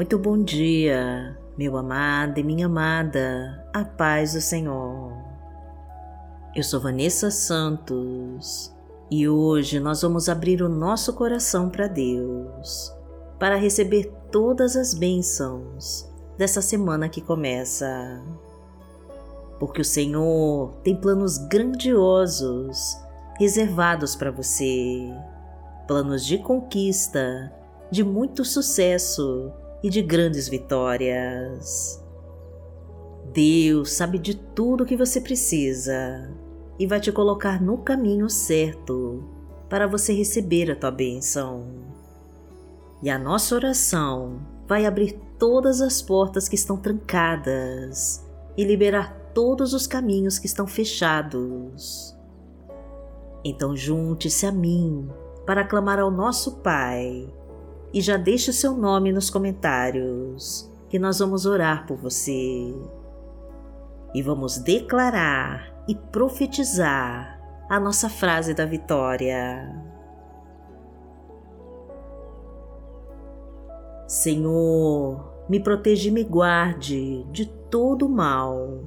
Muito bom dia, meu amado e minha amada, a paz do Senhor. Eu sou Vanessa Santos e hoje nós vamos abrir o nosso coração para Deus, para receber todas as bênçãos dessa semana que começa. Porque o Senhor tem planos grandiosos reservados para você, planos de conquista, de muito sucesso e de grandes vitórias. Deus sabe de tudo o que você precisa e vai te colocar no caminho certo para você receber a tua bênção. E a nossa oração vai abrir todas as portas que estão trancadas e liberar todos os caminhos que estão fechados. Então junte-se a mim para clamar ao nosso Pai e já deixe o seu nome nos comentários, que nós vamos orar por você. E vamos declarar e profetizar a nossa frase da vitória. Senhor, me proteja e me guarde de todo mal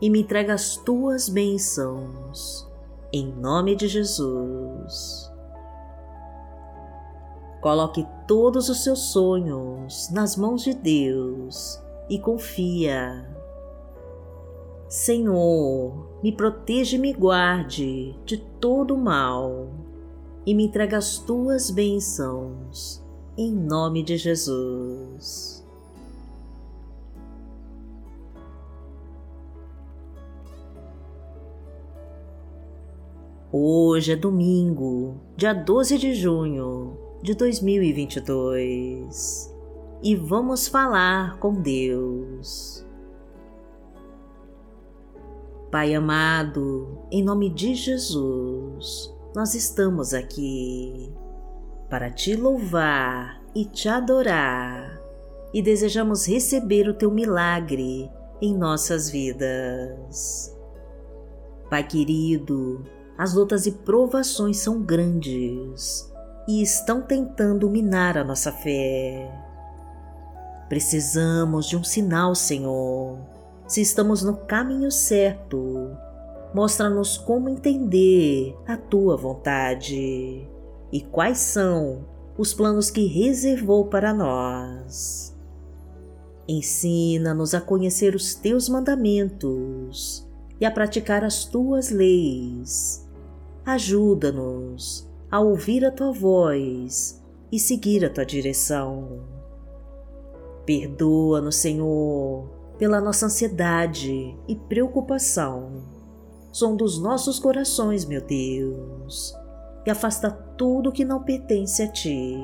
e me entrega as tuas bênçãos, em nome de Jesus. Coloque todos os seus sonhos nas mãos de Deus e confia. Senhor, me proteja e me guarde de todo mal e me entrega as tuas bênçãos, em nome de Jesus. Hoje é domingo, dia 12 de junho de 2022 e vamos falar com Deus. Pai amado, em nome de Jesus, nós estamos aqui para te louvar e te adorar e desejamos receber o teu milagre em nossas vidas. Pai querido, as lutas e provações são grandes e estão tentando minar a nossa fé. Precisamos de um sinal, Senhor. Se estamos no caminho certo, mostra-nos como entender a tua vontade e quais são os planos que reservou para nós. Ensina-nos a conhecer os teus mandamentos e a praticar as tuas leis. Ajuda-nos a ouvir a tua voz e seguir a tua direção. Perdoa-nos, Senhor, pela nossa ansiedade e preocupação. Som dos nossos corações, meu Deus, e afasta tudo que não pertence a Ti.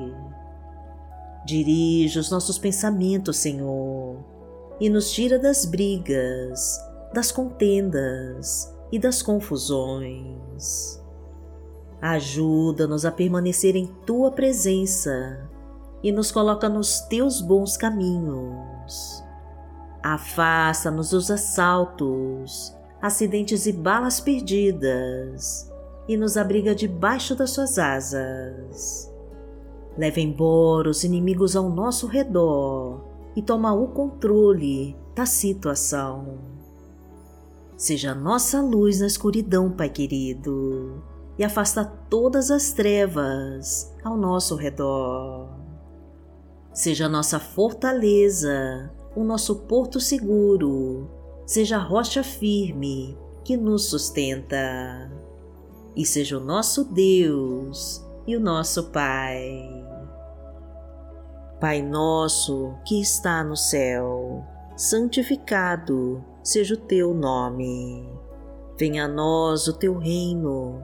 Dirige os nossos pensamentos, Senhor, e nos tira das brigas, das contendas e das confusões. Ajuda-nos a permanecer em tua presença e nos coloca nos teus bons caminhos. Afasta-nos dos assaltos, acidentes e balas perdidas e nos abriga debaixo das suas asas. Leva embora os inimigos ao nosso redor e toma o controle da situação. Seja nossa luz na escuridão, Pai querido e afasta todas as trevas ao nosso redor. Seja a nossa fortaleza, o nosso porto seguro, seja a rocha firme que nos sustenta, e seja o nosso Deus e o nosso Pai. Pai nosso que está no céu, santificado seja o teu nome. Venha a nós o teu reino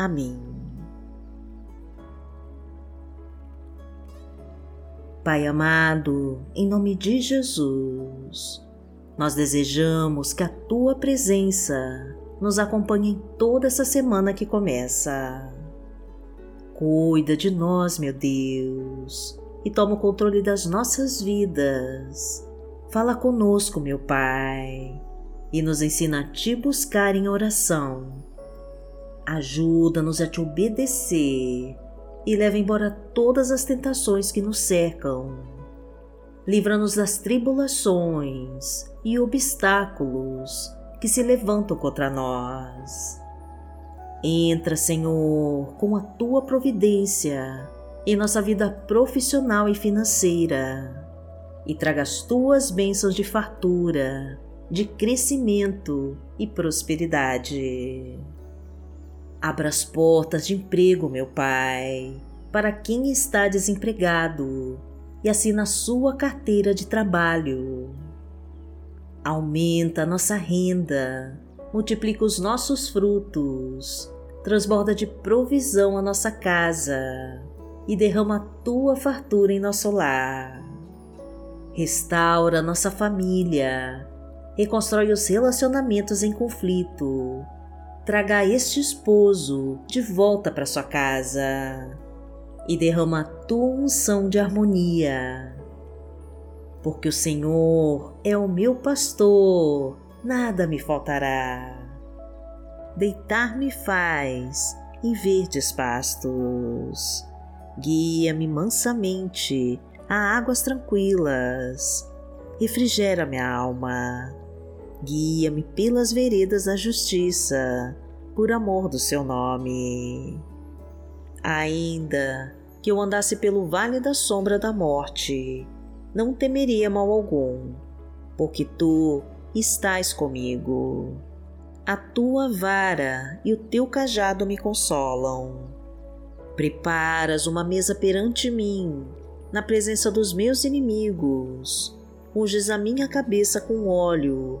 Amém. Pai amado, em nome de Jesus, nós desejamos que a tua presença nos acompanhe em toda essa semana que começa. Cuida de nós, meu Deus, e toma o controle das nossas vidas. Fala conosco, meu Pai, e nos ensina a te buscar em oração. Ajuda-nos a te obedecer e leva embora todas as tentações que nos cercam. Livra-nos das tribulações e obstáculos que se levantam contra nós. Entra, Senhor, com a tua providência em nossa vida profissional e financeira e traga as tuas bênçãos de fartura, de crescimento e prosperidade. Abra as portas de emprego, meu Pai, para quem está desempregado e assina a sua carteira de trabalho. Aumenta a nossa renda, multiplica os nossos frutos, transborda de provisão a nossa casa e derrama a tua fartura em nosso lar. Restaura nossa família, reconstrói os relacionamentos em conflito traga este esposo de volta para sua casa e derrama a tua unção de harmonia. Porque o Senhor é o meu pastor, nada me faltará. Deitar-me faz em verdes pastos. Guia-me mansamente a águas tranquilas. Refrigera minha alma Guia-me pelas veredas da justiça, por amor do seu nome. Ainda que eu andasse pelo vale da sombra da morte, não temeria mal algum, porque tu estás comigo. A tua vara e o teu cajado me consolam. Preparas uma mesa perante mim, na presença dos meus inimigos. Unges a minha cabeça com óleo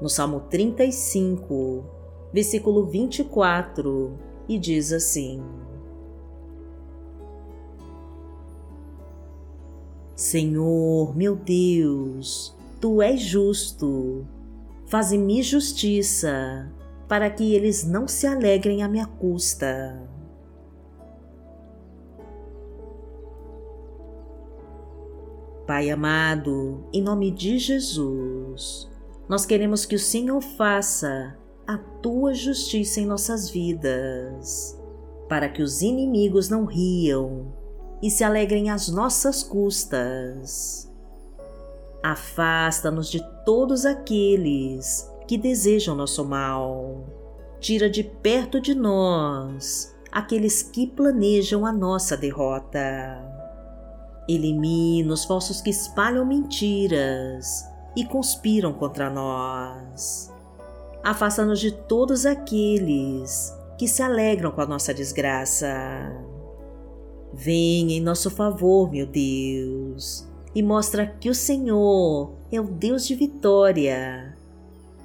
no Salmo 35, versículo 24, e diz assim: Senhor, meu Deus, tu és justo. Faze-me justiça, para que eles não se alegrem à minha custa. Pai amado, em nome de Jesus, nós queremos que o Senhor faça a tua justiça em nossas vidas, para que os inimigos não riam e se alegrem às nossas custas. Afasta-nos de todos aqueles que desejam nosso mal. Tira de perto de nós aqueles que planejam a nossa derrota. Elimina os falsos que espalham mentiras e conspiram contra nós. Afasta-nos de todos aqueles que se alegram com a nossa desgraça. Venha em nosso favor, meu Deus, e mostra que o Senhor é o Deus de vitória,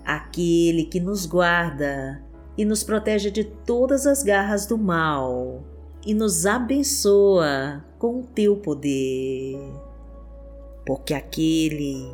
aquele que nos guarda e nos protege de todas as garras do mal e nos abençoa com o teu poder. Porque aquele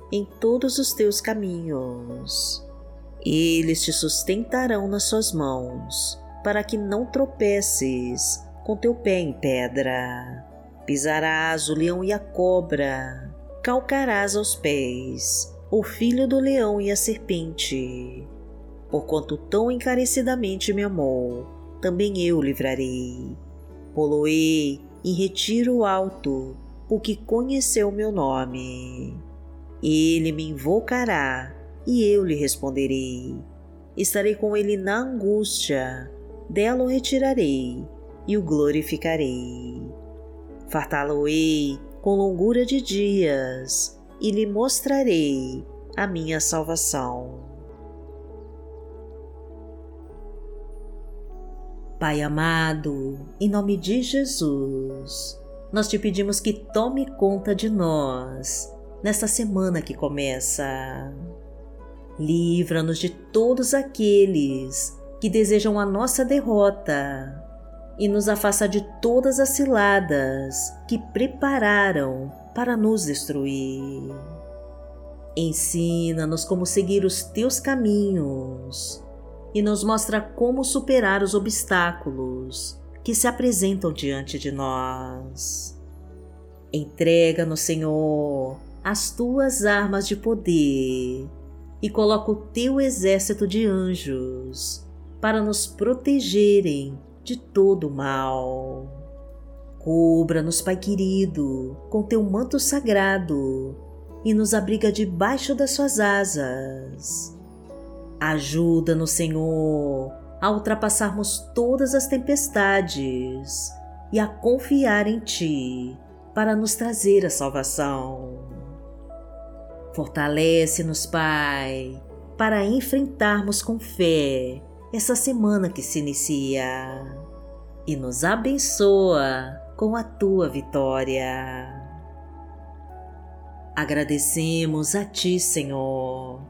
em todos os teus caminhos. Eles te sustentarão nas suas mãos, para que não tropeces com teu pé em pedra. Pisarás o leão e a cobra, calcarás aos pés o filho do leão e a serpente. Porquanto tão encarecidamente me amou, também eu livrarei. Poloei em retiro alto, porque conheceu meu nome. Ele me invocará e eu lhe responderei. Estarei com ele na angústia, dela o retirarei e o glorificarei fartá-lo-ei com longura de dias e lhe mostrarei a minha salvação. Pai amado, em nome de Jesus, nós te pedimos que tome conta de nós nesta semana que começa. Livra-nos de todos aqueles que desejam a nossa derrota e nos afasta de todas as ciladas que prepararam para nos destruir. Ensina-nos como seguir os teus caminhos e nos mostra como superar os obstáculos que se apresentam diante de nós. Entrega-nos, Senhor, as tuas armas de poder e coloca o teu exército de anjos para nos protegerem de todo o mal. Cubra-nos, Pai querido, com teu manto sagrado e nos abriga debaixo das suas asas. Ajuda-nos, Senhor, a ultrapassarmos todas as tempestades e a confiar em Ti para nos trazer a salvação. Fortalece-nos, Pai, para enfrentarmos com fé essa semana que se inicia e nos abençoa com a tua vitória. Agradecemos a Ti, Senhor,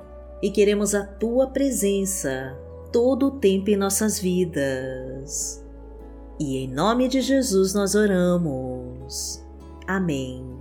e queremos a Tua presença todo o tempo em nossas vidas. E em nome de Jesus nós oramos. Amém.